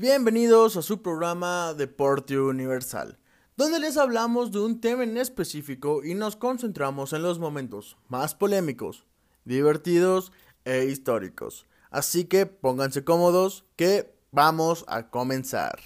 Bienvenidos a su programa Deporte Universal, donde les hablamos de un tema en específico y nos concentramos en los momentos más polémicos, divertidos e históricos. Así que pónganse cómodos que vamos a comenzar.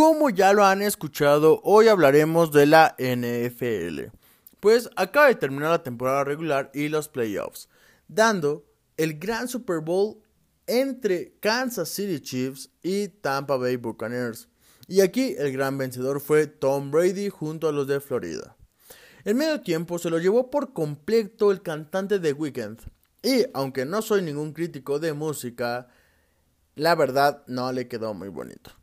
Como ya lo han escuchado, hoy hablaremos de la NFL. Pues acaba de terminar la temporada regular y los playoffs, dando el gran Super Bowl entre Kansas City Chiefs y Tampa Bay Buccaneers. Y aquí el gran vencedor fue Tom Brady junto a los de Florida. En medio tiempo se lo llevó por completo el cantante de Weekend. Y aunque no soy ningún crítico de música, la verdad no le quedó muy bonito.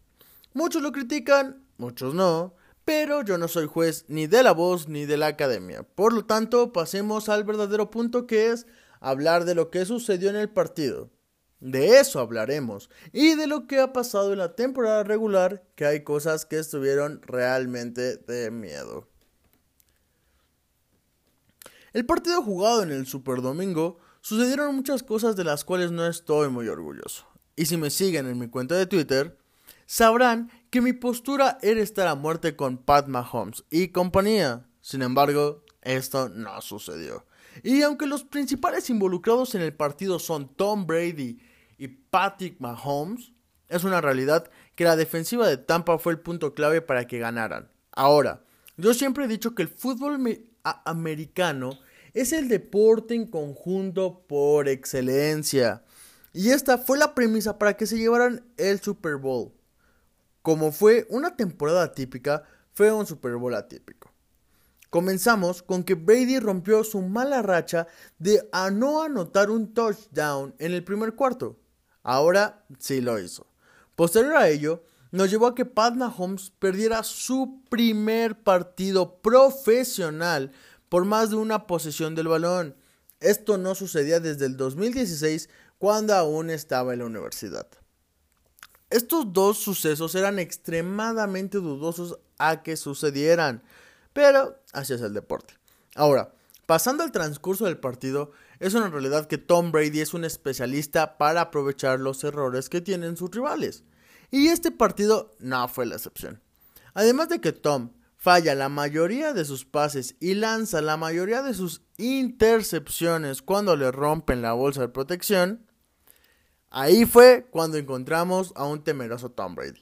Muchos lo critican, muchos no, pero yo no soy juez ni de la voz ni de la academia. Por lo tanto, pasemos al verdadero punto que es hablar de lo que sucedió en el partido. De eso hablaremos y de lo que ha pasado en la temporada regular, que hay cosas que estuvieron realmente de miedo. El partido jugado en el Super Domingo sucedieron muchas cosas de las cuales no estoy muy orgulloso. Y si me siguen en mi cuenta de Twitter, sabrán que mi postura era estar a muerte con Pat Mahomes y compañía. Sin embargo, esto no sucedió. Y aunque los principales involucrados en el partido son Tom Brady y Patrick Mahomes, es una realidad que la defensiva de Tampa fue el punto clave para que ganaran. Ahora, yo siempre he dicho que el fútbol americano es el deporte en conjunto por excelencia. Y esta fue la premisa para que se llevaran el Super Bowl. Como fue una temporada atípica, fue un Super Bowl atípico. Comenzamos con que Brady rompió su mala racha de a no anotar un touchdown en el primer cuarto. Ahora sí lo hizo. Posterior a ello, nos llevó a que Pat Mahomes perdiera su primer partido profesional por más de una posesión del balón. Esto no sucedía desde el 2016 cuando aún estaba en la universidad. Estos dos sucesos eran extremadamente dudosos a que sucedieran, pero así es el deporte. Ahora, pasando al transcurso del partido, es una realidad que Tom Brady es un especialista para aprovechar los errores que tienen sus rivales. Y este partido no fue la excepción. Además de que Tom falla la mayoría de sus pases y lanza la mayoría de sus intercepciones cuando le rompen la bolsa de protección, Ahí fue cuando encontramos a un temeroso Tom Brady.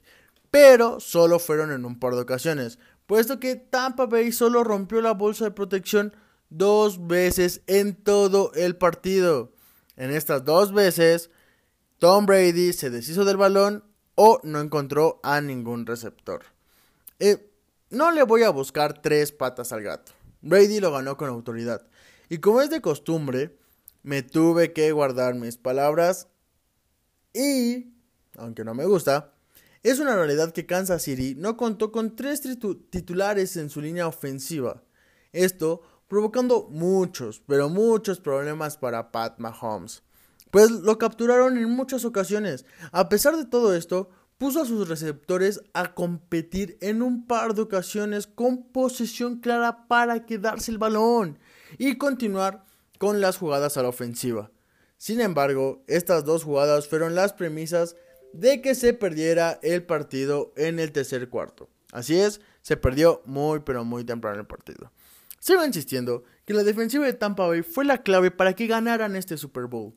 Pero solo fueron en un par de ocasiones, puesto que Tampa Bay solo rompió la bolsa de protección dos veces en todo el partido. En estas dos veces, Tom Brady se deshizo del balón o no encontró a ningún receptor. Eh, no le voy a buscar tres patas al gato. Brady lo ganó con autoridad. Y como es de costumbre, me tuve que guardar mis palabras y, aunque no me gusta, es una realidad que Kansas City no contó con tres titulares en su línea ofensiva. Esto provocando muchos, pero muchos problemas para Pat Mahomes. Pues lo capturaron en muchas ocasiones. A pesar de todo esto, puso a sus receptores a competir en un par de ocasiones con posesión clara para quedarse el balón y continuar con las jugadas a la ofensiva. Sin embargo, estas dos jugadas fueron las premisas de que se perdiera el partido en el tercer cuarto. Así es, se perdió muy pero muy temprano el partido. Sigo insistiendo que la defensiva de Tampa Bay fue la clave para que ganaran este Super Bowl.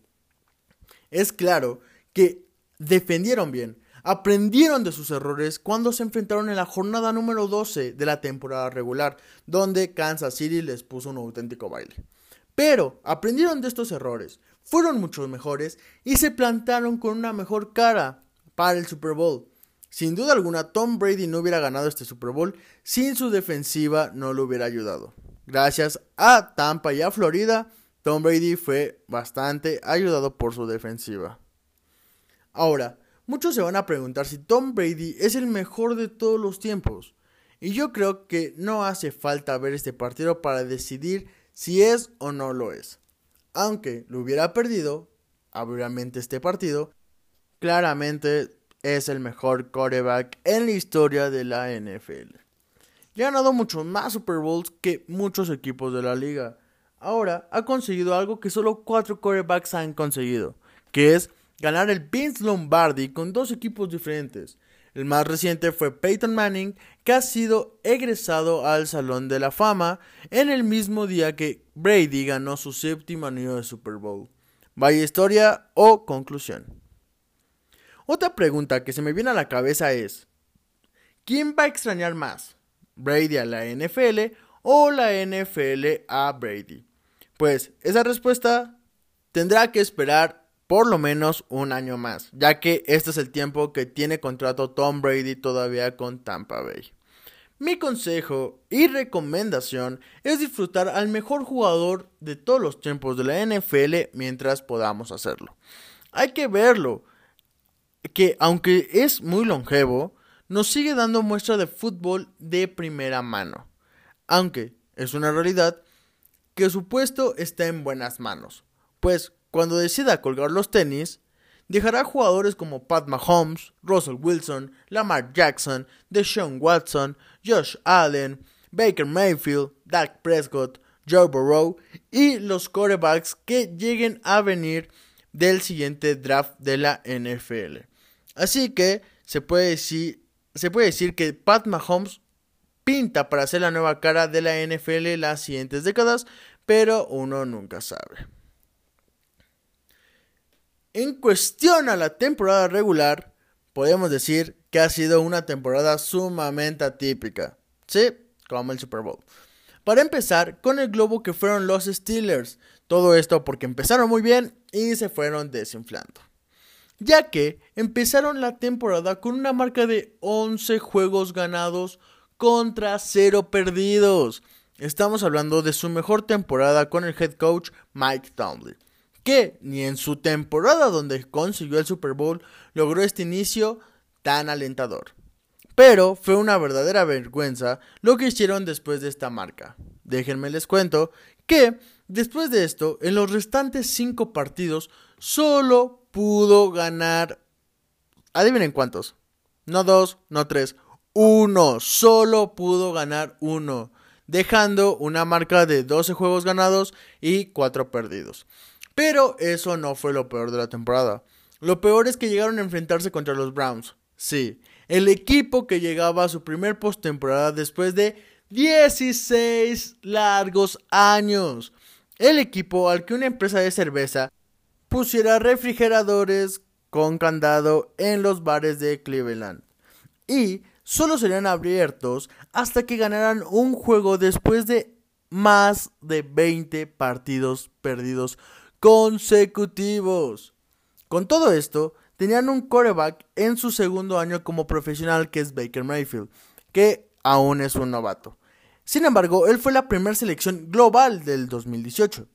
Es claro que defendieron bien, aprendieron de sus errores cuando se enfrentaron en la jornada número 12 de la temporada regular, donde Kansas City les puso un auténtico baile. Pero aprendieron de estos errores, fueron mucho mejores y se plantaron con una mejor cara para el Super Bowl. Sin duda alguna, Tom Brady no hubiera ganado este Super Bowl sin su defensiva no lo hubiera ayudado. Gracias a Tampa y a Florida, Tom Brady fue bastante ayudado por su defensiva. Ahora, muchos se van a preguntar si Tom Brady es el mejor de todos los tiempos. Y yo creo que no hace falta ver este partido para decidir si es o no lo es. Aunque lo hubiera perdido, obviamente este partido, claramente es el mejor quarterback en la historia de la NFL. Ha ganado muchos más Super Bowls que muchos equipos de la liga. Ahora ha conseguido algo que solo cuatro quarterbacks han conseguido, que es ganar el Vince Lombardi con dos equipos diferentes. El más reciente fue Peyton Manning, que ha sido egresado al Salón de la Fama en el mismo día que Brady ganó su séptimo anillo de Super Bowl. Vaya historia o conclusión. Otra pregunta que se me viene a la cabeza es, ¿quién va a extrañar más? ¿Brady a la NFL o la NFL a Brady? Pues esa respuesta tendrá que esperar por lo menos un año más, ya que este es el tiempo que tiene contrato Tom Brady todavía con Tampa Bay. Mi consejo y recomendación es disfrutar al mejor jugador de todos los tiempos de la NFL mientras podamos hacerlo. Hay que verlo, que aunque es muy longevo, nos sigue dando muestra de fútbol de primera mano. Aunque es una realidad que su puesto está en buenas manos, pues cuando decida colgar los tenis, dejará jugadores como Pat Mahomes, Russell Wilson, Lamar Jackson, Deshaun Watson, Josh Allen, Baker Mayfield, Dak Prescott, Joe Burrow y los quarterbacks que lleguen a venir del siguiente draft de la NFL. Así que se puede decir, se puede decir que Pat Mahomes pinta para ser la nueva cara de la NFL las siguientes décadas, pero uno nunca sabe. En cuestión a la temporada regular, podemos decir que ha sido una temporada sumamente atípica. Sí, como el Super Bowl. Para empezar, con el globo que fueron los Steelers. Todo esto porque empezaron muy bien y se fueron desinflando. Ya que empezaron la temporada con una marca de 11 juegos ganados contra 0 perdidos. Estamos hablando de su mejor temporada con el head coach Mike Tomlin que ni en su temporada donde consiguió el Super Bowl logró este inicio tan alentador. Pero fue una verdadera vergüenza lo que hicieron después de esta marca. Déjenme les cuento que después de esto, en los restantes cinco partidos, solo pudo ganar. Adivinen cuántos. No dos, no tres. Uno. Solo pudo ganar uno. Dejando una marca de 12 juegos ganados y 4 perdidos. Pero eso no fue lo peor de la temporada. Lo peor es que llegaron a enfrentarse contra los Browns. Sí, el equipo que llegaba a su primer postemporada después de 16 largos años. El equipo al que una empresa de cerveza pusiera refrigeradores con candado en los bares de Cleveland. Y solo serían abiertos hasta que ganaran un juego después de más de 20 partidos perdidos consecutivos. Con todo esto, tenían un quarterback en su segundo año como profesional que es Baker Mayfield, que aún es un novato. Sin embargo, él fue la primera selección global del 2018.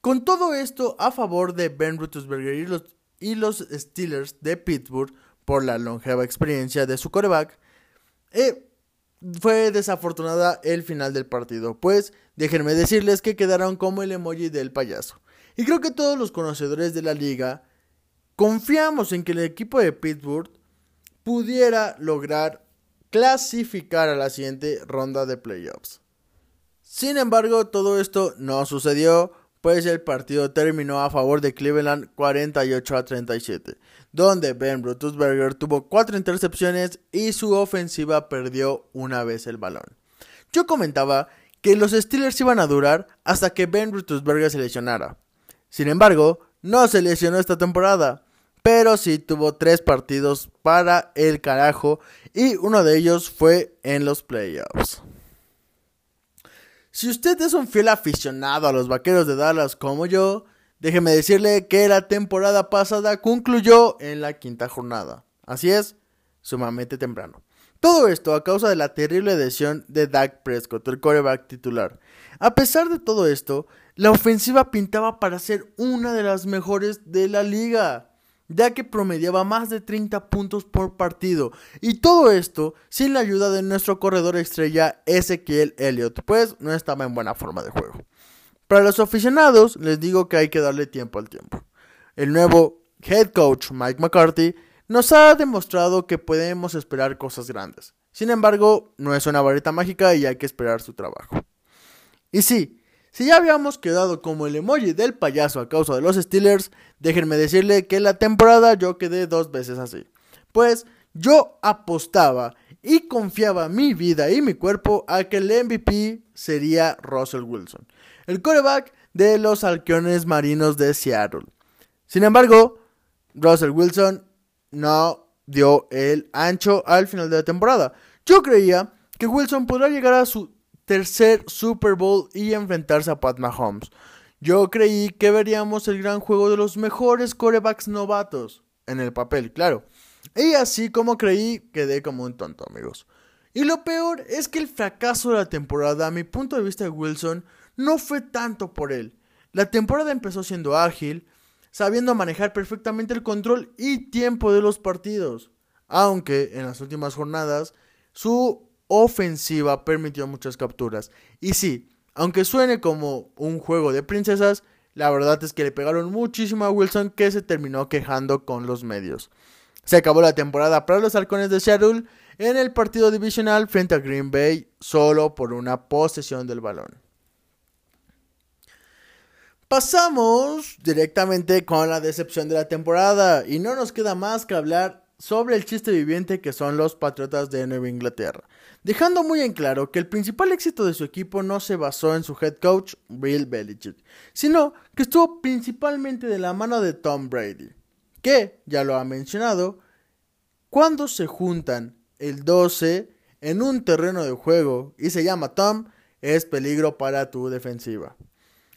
Con todo esto a favor de Ben Roethlisberger y los, Steelers de Pittsburgh por la longeva experiencia de su quarterback, eh, fue desafortunada el final del partido, pues déjenme decirles que quedaron como el emoji del payaso. Y creo que todos los conocedores de la liga confiamos en que el equipo de Pittsburgh pudiera lograr clasificar a la siguiente ronda de playoffs. Sin embargo, todo esto no sucedió, pues el partido terminó a favor de Cleveland 48 a 37, donde Ben Roethlisberger tuvo cuatro intercepciones y su ofensiva perdió una vez el balón. Yo comentaba que los Steelers iban a durar hasta que Ben Roethlisberger se lesionara, sin embargo, no se lesionó esta temporada, pero sí tuvo tres partidos para el carajo y uno de ellos fue en los playoffs. Si usted es un fiel aficionado a los Vaqueros de Dallas como yo, déjeme decirle que la temporada pasada concluyó en la quinta jornada. Así es, sumamente temprano. Todo esto a causa de la terrible lesión de Dak Prescott, el quarterback titular. A pesar de todo esto, la ofensiva pintaba para ser una de las mejores de la liga, ya que promediaba más de 30 puntos por partido. Y todo esto sin la ayuda de nuestro corredor estrella Ezequiel Elliott, pues no estaba en buena forma de juego. Para los aficionados, les digo que hay que darle tiempo al tiempo. El nuevo head coach Mike McCarthy nos ha demostrado que podemos esperar cosas grandes. Sin embargo, no es una varita mágica y hay que esperar su trabajo. Y sí, si ya habíamos quedado como el emoji del payaso a causa de los Steelers, déjenme decirle que la temporada yo quedé dos veces así. Pues yo apostaba y confiaba mi vida y mi cuerpo a que el MVP sería Russell Wilson, el coreback de los halcones marinos de Seattle. Sin embargo, Russell Wilson no dio el ancho al final de la temporada. Yo creía que Wilson podrá llegar a su tercer Super Bowl y enfrentarse a Pat Mahomes. Yo creí que veríamos el gran juego de los mejores corebacks novatos. En el papel, claro. Y así como creí, quedé como un tonto, amigos. Y lo peor es que el fracaso de la temporada, a mi punto de vista de Wilson, no fue tanto por él. La temporada empezó siendo ágil, sabiendo manejar perfectamente el control y tiempo de los partidos. Aunque en las últimas jornadas su ofensiva permitió muchas capturas. Y sí, aunque suene como un juego de princesas, la verdad es que le pegaron muchísimo a Wilson que se terminó quejando con los medios. Se acabó la temporada para los halcones de Seattle en el partido divisional frente a Green Bay solo por una posesión del balón. Pasamos directamente con la decepción de la temporada y no nos queda más que hablar sobre el chiste viviente que son los Patriotas de Nueva Inglaterra, dejando muy en claro que el principal éxito de su equipo no se basó en su head coach Bill Belichick, sino que estuvo principalmente de la mano de Tom Brady que, ya lo ha mencionado, cuando se juntan el 12 en un terreno de juego y se llama Tom, es peligro para tu defensiva.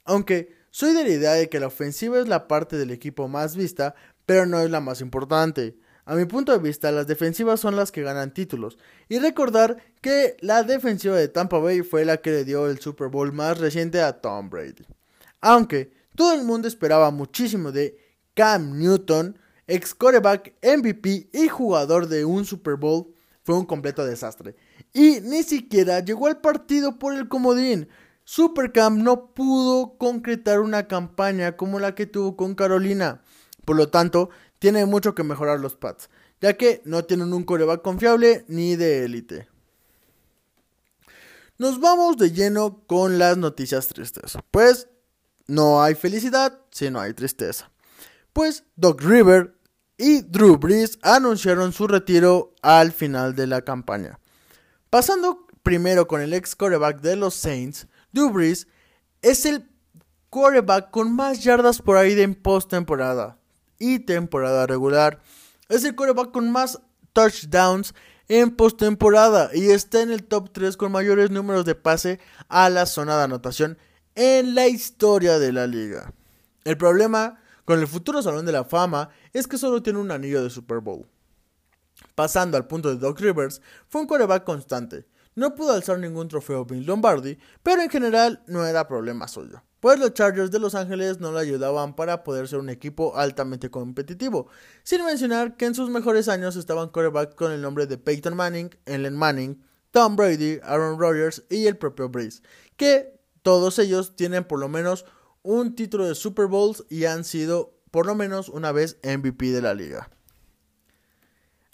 Aunque soy de la idea de que la ofensiva es la parte del equipo más vista, pero no es la más importante. A mi punto de vista, las defensivas son las que ganan títulos. Y recordar que la defensiva de Tampa Bay fue la que le dio el Super Bowl más reciente a Tom Brady. Aunque todo el mundo esperaba muchísimo de Cam Newton, ex coreback, MVP y jugador de un Super Bowl, fue un completo desastre. Y ni siquiera llegó al partido por el comodín. Supercam no pudo concretar una campaña como la que tuvo con Carolina. Por lo tanto, tiene mucho que mejorar los Pats, ya que no tienen un coreback confiable ni de élite. Nos vamos de lleno con las noticias tristes. Pues no hay felicidad si no hay tristeza pues Doc River y Drew Brees anunciaron su retiro al final de la campaña. Pasando primero con el ex quarterback de los Saints, Drew Brees es el quarterback con más yardas por ahí en postemporada y temporada regular. Es el quarterback con más touchdowns en postemporada y está en el top 3 con mayores números de pase a la zona de anotación en la historia de la liga. El problema con el futuro Salón de la Fama es que solo tiene un anillo de Super Bowl. Pasando al punto de Doc Rivers, fue un coreback constante. No pudo alzar ningún trofeo Bill Lombardi, pero en general no era problema suyo, pues los Chargers de Los Ángeles no le ayudaban para poder ser un equipo altamente competitivo, sin mencionar que en sus mejores años estaban coreback con el nombre de Peyton Manning, Ellen Manning, Tom Brady, Aaron Rodgers y el propio Breeze, que todos ellos tienen por lo menos un título de Super Bowls y han sido por lo menos una vez MVP de la liga.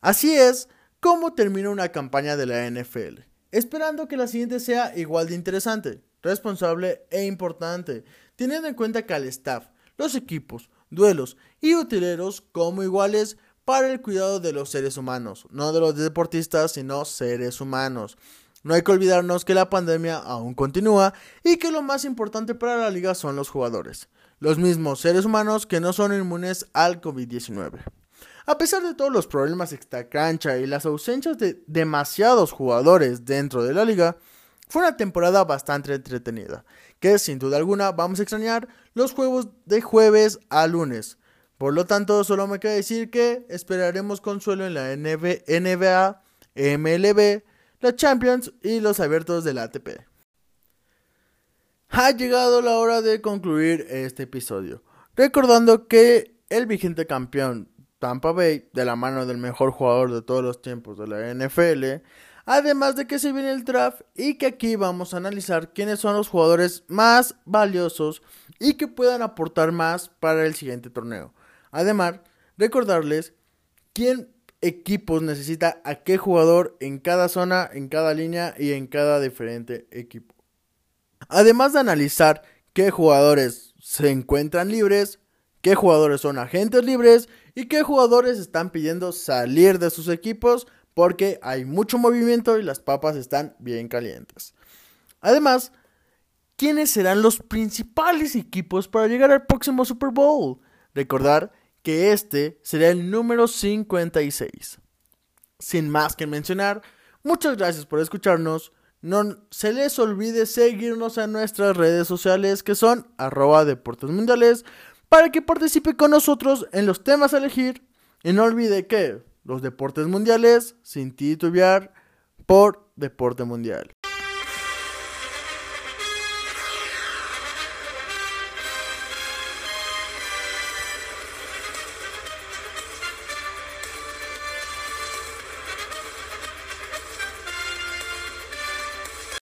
Así es como termina una campaña de la NFL, esperando que la siguiente sea igual de interesante, responsable e importante, teniendo en cuenta que al staff, los equipos, duelos y utileros como iguales para el cuidado de los seres humanos, no de los deportistas, sino seres humanos. No hay que olvidarnos que la pandemia aún continúa y que lo más importante para la liga son los jugadores, los mismos seres humanos que no son inmunes al COVID-19. A pesar de todos los problemas cancha y las ausencias de demasiados jugadores dentro de la liga, fue una temporada bastante entretenida, que sin duda alguna vamos a extrañar los juegos de jueves a lunes. Por lo tanto, solo me queda decir que esperaremos consuelo en la NBA, MLB, la Champions y los abiertos del ATP. Ha llegado la hora de concluir este episodio, recordando que el vigente campeón Tampa Bay, de la mano del mejor jugador de todos los tiempos de la NFL, además de que se viene el draft y que aquí vamos a analizar quiénes son los jugadores más valiosos y que puedan aportar más para el siguiente torneo. Además, recordarles quién equipos necesita a qué jugador en cada zona, en cada línea y en cada diferente equipo. Además de analizar qué jugadores se encuentran libres, qué jugadores son agentes libres y qué jugadores están pidiendo salir de sus equipos porque hay mucho movimiento y las papas están bien calientes. Además, ¿quiénes serán los principales equipos para llegar al próximo Super Bowl? Recordar que este será el número 56. Sin más que mencionar, muchas gracias por escucharnos. No se les olvide seguirnos en nuestras redes sociales que son arroba deportes mundiales para que participe con nosotros en los temas a elegir. Y no olvide que los deportes mundiales sin titubear por deporte mundial.